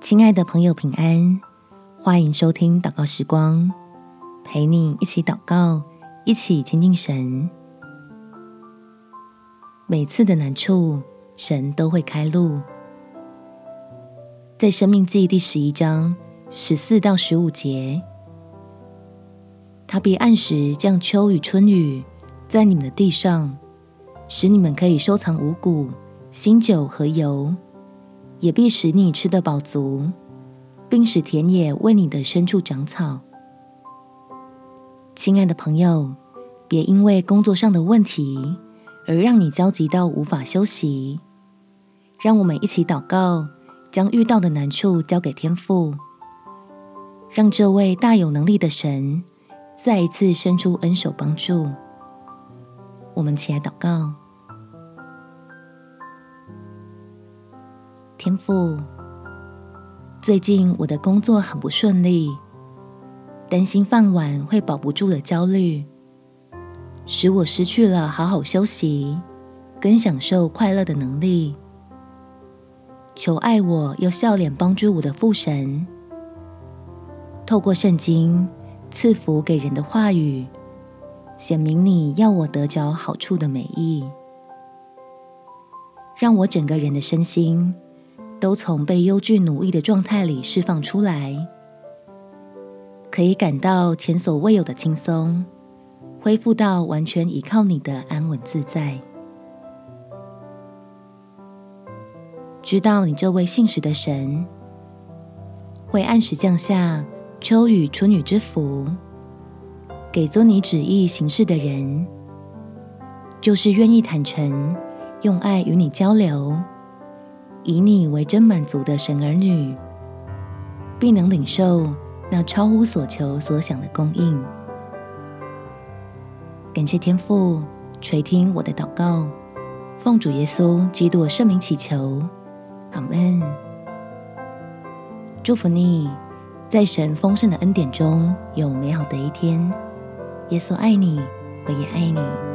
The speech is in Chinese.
亲爱的朋友，平安！欢迎收听祷告时光，陪你一起祷告，一起亲近神。每次的难处，神都会开路。在《生命记》第十一章十四到十五节，他必按时降秋雨春雨在你们的地上，使你们可以收藏五谷、新酒和油。也必使你吃得饱足，并使田野为你的牲畜长草。亲爱的朋友，别因为工作上的问题而让你焦急到无法休息。让我们一起祷告，将遇到的难处交给天父，让这位大有能力的神再一次伸出恩手帮助。我们起来祷告。天父，最近我的工作很不顺利，担心饭碗会保不住的焦虑，使我失去了好好休息跟享受快乐的能力。求爱我又笑脸帮助我的父神，透过圣经赐福给人的话语，显明你要我得着好处的美意，让我整个人的身心。都从被忧惧奴役的状态里释放出来，可以感到前所未有的轻松，恢复到完全依靠你的安稳自在。知道你这位信实的神，会按时降下秋雨春雨之福，给遵你旨意行事的人，就是愿意坦诚用爱与你交流。以你为真满足的神儿女，必能领受那超乎所求所想的供应。感谢天父垂听我的祷告，奉主耶稣基督圣名祈求，阿门。祝福你，在神丰盛的恩典中有美好的一天。耶稣爱你，我也爱你。